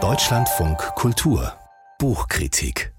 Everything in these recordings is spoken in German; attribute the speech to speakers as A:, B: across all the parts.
A: Deutschlandfunk Kultur Buchkritik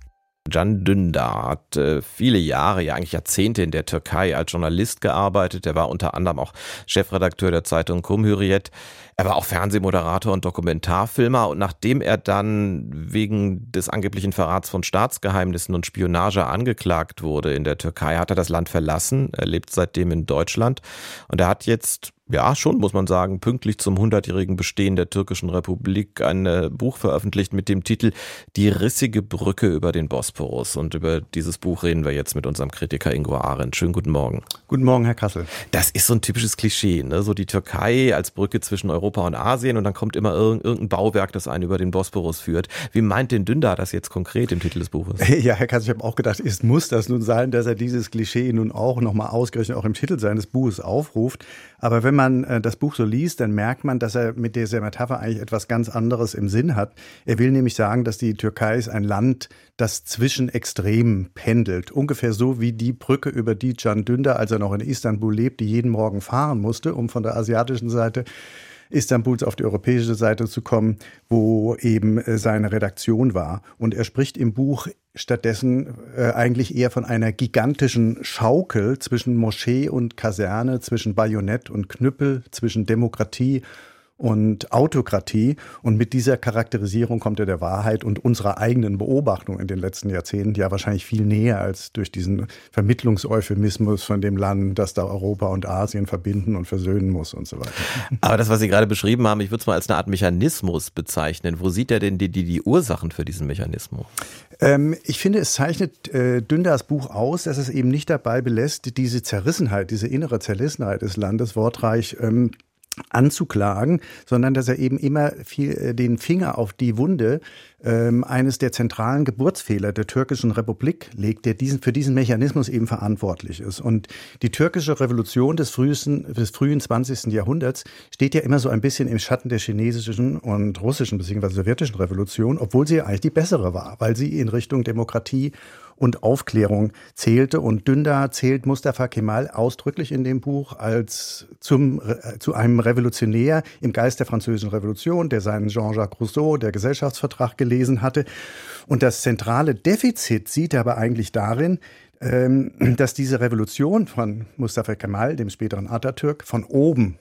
B: Can Dündar hat äh, viele Jahre, ja eigentlich Jahrzehnte in der Türkei als Journalist gearbeitet. Er war unter anderem auch Chefredakteur der Zeitung Cumhuriyet. Er war auch Fernsehmoderator und Dokumentarfilmer. Und nachdem er dann wegen des angeblichen Verrats von Staatsgeheimnissen und Spionage angeklagt wurde in der Türkei, hat er das Land verlassen. Er lebt seitdem in Deutschland. Und er hat jetzt ja, schon, muss man sagen, pünktlich zum 100-jährigen Bestehen der türkischen Republik ein äh, Buch veröffentlicht mit dem Titel Die rissige Brücke über den Bosporus. Und über dieses Buch reden wir jetzt mit unserem Kritiker Ingo Arendt. Schönen guten Morgen.
C: Guten Morgen, Herr Kassel.
B: Das ist so ein typisches Klischee, ne? so die Türkei als Brücke zwischen Europa und Asien und dann kommt immer irgendein Bauwerk, das einen über den Bosporus führt. Wie meint denn Dündar das jetzt konkret im Titel des Buches?
C: Ja, Herr Kassel, ich habe auch gedacht, es muss das nun sein, dass er dieses Klischee nun auch nochmal ausgerechnet auch im Titel seines Buches aufruft. Aber wenn man äh, das Buch so liest, dann merkt man, dass er mit dieser Metapher eigentlich etwas ganz anderes im Sinn hat. Er will nämlich sagen, dass die Türkei ist ein Land, das zwischen Extremen pendelt. Ungefähr so wie die Brücke, über die Can Dündar, als er noch in Istanbul lebt, die jeden Morgen fahren musste, um von der asiatischen Seite Istanbuls auf die europäische Seite zu kommen, wo eben äh, seine Redaktion war. Und er spricht im Buch stattdessen äh, eigentlich eher von einer gigantischen Schaukel zwischen Moschee und Kaserne, zwischen Bajonett und Knüppel, zwischen Demokratie und Autokratie. Und mit dieser Charakterisierung kommt er der Wahrheit und unserer eigenen Beobachtung in den letzten Jahrzehnten ja wahrscheinlich viel näher als durch diesen Vermittlungseuphemismus von dem Land, das da Europa und Asien verbinden und versöhnen muss und so weiter.
B: Aber das, was Sie gerade beschrieben haben, ich würde es mal als eine Art Mechanismus bezeichnen. Wo sieht er denn die, die, die Ursachen für diesen Mechanismus?
C: Ähm, ich finde, es zeichnet äh, Dündars Buch aus, dass es eben nicht dabei belässt, diese Zerrissenheit, diese innere Zerrissenheit des Landes wortreich ähm, anzuklagen, sondern dass er eben immer viel, äh, den Finger auf die Wunde ähm, eines der zentralen Geburtsfehler der türkischen Republik legt, der diesen, für diesen Mechanismus eben verantwortlich ist. Und die türkische Revolution des, frühesten, des frühen 20. Jahrhunderts steht ja immer so ein bisschen im Schatten der chinesischen und russischen bzw. sowjetischen Revolution, obwohl sie ja eigentlich die bessere war, weil sie in Richtung Demokratie und Aufklärung zählte. Und Dündar zählt Mustafa Kemal ausdrücklich in dem Buch als zum, äh, zu einem Revolutionär im Geist der französischen Revolution, der seinen Jean-Jacques Rousseau, der Gesellschaftsvertrag gelesen hatte. Und das zentrale Defizit sieht er aber eigentlich darin, ähm, dass diese Revolution von Mustafa Kemal, dem späteren Atatürk, von oben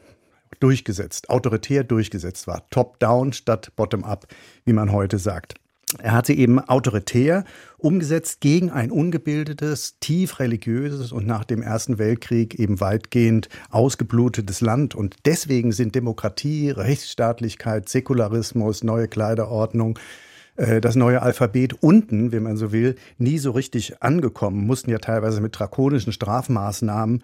C: durchgesetzt, autoritär durchgesetzt war. Top-down statt bottom-up, wie man heute sagt. Er hat sie eben autoritär umgesetzt gegen ein ungebildetes, tief religiöses und nach dem Ersten Weltkrieg eben weitgehend ausgeblutetes Land. Und deswegen sind Demokratie, Rechtsstaatlichkeit, Säkularismus, neue Kleiderordnung, äh, das neue Alphabet unten, wenn man so will, nie so richtig angekommen, mussten ja teilweise mit drakonischen Strafmaßnahmen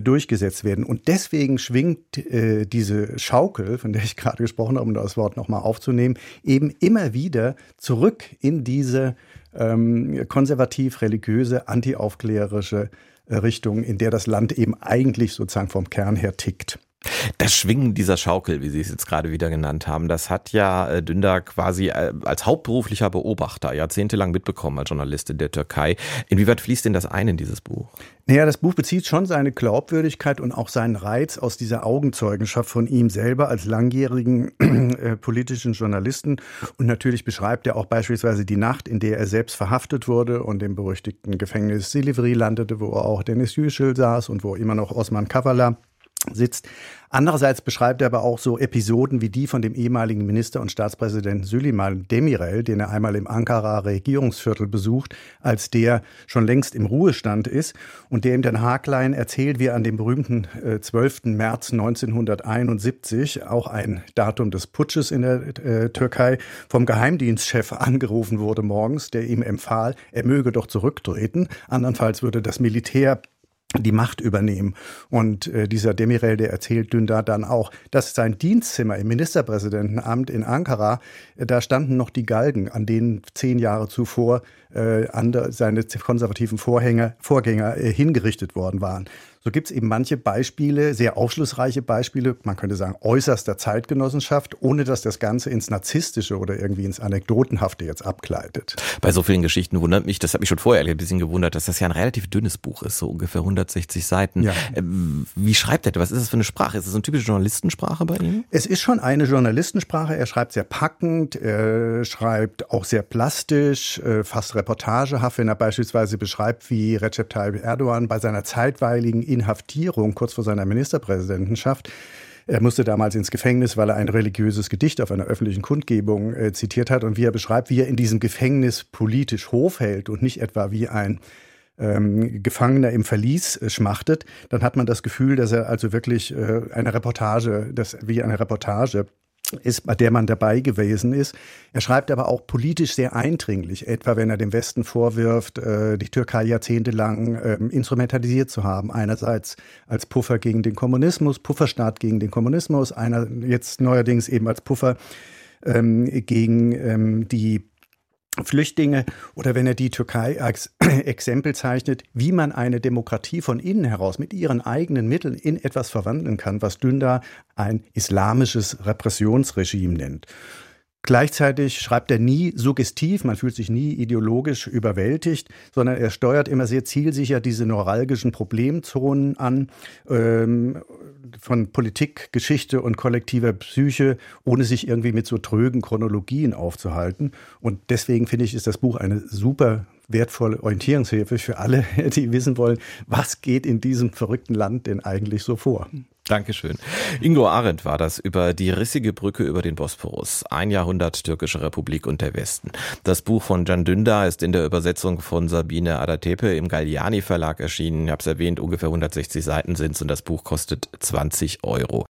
C: durchgesetzt werden. Und deswegen schwingt äh, diese Schaukel, von der ich gerade gesprochen habe, um das Wort nochmal aufzunehmen, eben immer wieder zurück in diese ähm, konservativ-religiöse, antiaufklärerische äh, Richtung, in der das Land eben eigentlich sozusagen vom Kern her tickt.
B: Das Schwingen dieser Schaukel, wie Sie es jetzt gerade wieder genannt haben, das hat ja äh, Dündar quasi äh, als hauptberuflicher Beobachter jahrzehntelang mitbekommen als Journalist in der Türkei. Inwieweit fließt denn das ein in dieses Buch?
C: Naja, das Buch bezieht schon seine Glaubwürdigkeit und auch seinen Reiz aus dieser Augenzeugenschaft von ihm selber als langjährigen äh, politischen Journalisten. Und natürlich beschreibt er auch beispielsweise die Nacht, in der er selbst verhaftet wurde und im berüchtigten Gefängnis Silivri landete, wo auch Dennis Yücel saß und wo immer noch Osman Kavala sitzt. Andererseits beschreibt er aber auch so Episoden wie die von dem ehemaligen Minister und Staatspräsidenten Süleyman Demirel, den er einmal im Ankara Regierungsviertel besucht, als der schon längst im Ruhestand ist und der ihm den Haaglein erzählt, wie er an dem berühmten äh, 12. März 1971, auch ein Datum des Putsches in der äh, Türkei, vom Geheimdienstchef angerufen wurde morgens, der ihm empfahl, er möge doch zurücktreten, andernfalls würde das Militär die Macht übernehmen. Und äh, dieser Demirel, der erzählt Dündar dann auch, dass sein Dienstzimmer im Ministerpräsidentenamt in Ankara, äh, da standen noch die Galgen, an denen zehn Jahre zuvor äh, andere, seine konservativen Vorhänger, Vorgänger äh, hingerichtet worden waren. So gibt es eben manche Beispiele, sehr aufschlussreiche Beispiele, man könnte sagen äußerster Zeitgenossenschaft, ohne dass das Ganze ins Narzisstische oder irgendwie ins Anekdotenhafte jetzt abgleitet.
B: Bei so vielen Geschichten wundert mich, das hat mich schon vorher ein bisschen gewundert, dass das ja ein relativ dünnes Buch ist, so ungefähr 160 Seiten. Ja. Äh, wie schreibt er? Was ist das für eine Sprache? Ist das so eine typische Journalistensprache bei ihm?
C: Es ist schon eine Journalistensprache. Er schreibt sehr packend, er schreibt auch sehr plastisch, äh, fast reportagehaft, wenn er beispielsweise beschreibt, wie Recep Tayyip Erdogan bei seiner zeitweiligen Inhaftierung kurz vor seiner Ministerpräsidentenschaft. Er musste damals ins Gefängnis, weil er ein religiöses Gedicht auf einer öffentlichen Kundgebung äh, zitiert hat und wie er beschreibt, wie er in diesem Gefängnis politisch Hof hält und nicht etwa wie ein ähm, Gefangener im Verlies äh, schmachtet, dann hat man das Gefühl, dass er also wirklich äh, eine Reportage, das wie eine Reportage ist, bei der man dabei gewesen ist. Er schreibt aber auch politisch sehr eindringlich, etwa wenn er dem Westen vorwirft, äh, die Türkei jahrzehntelang äh, instrumentalisiert zu haben. Einerseits als Puffer gegen den Kommunismus, Pufferstaat gegen den Kommunismus, einer jetzt neuerdings eben als Puffer ähm, gegen ähm, die Flüchtlinge oder wenn er die Türkei als Exempel zeichnet, wie man eine Demokratie von innen heraus mit ihren eigenen Mitteln in etwas verwandeln kann, was Dündar ein islamisches Repressionsregime nennt. Gleichzeitig schreibt er nie suggestiv, man fühlt sich nie ideologisch überwältigt, sondern er steuert immer sehr zielsicher diese neuralgischen Problemzonen an, ähm, von Politik, Geschichte und kollektiver Psyche, ohne sich irgendwie mit so trögen Chronologien aufzuhalten. Und deswegen finde ich, ist das Buch eine super wertvolle Orientierungshilfe für alle, die wissen wollen, was geht in diesem verrückten Land denn eigentlich so vor.
B: Dankeschön. Ingo Arendt war das über die rissige Brücke über den Bosporus. Ein Jahrhundert türkische Republik und der Westen. Das Buch von Can Dündar ist in der Übersetzung von Sabine Adatepe im Galliani Verlag erschienen. Ich habe es erwähnt, ungefähr 160 Seiten sind es und das Buch kostet 20 Euro.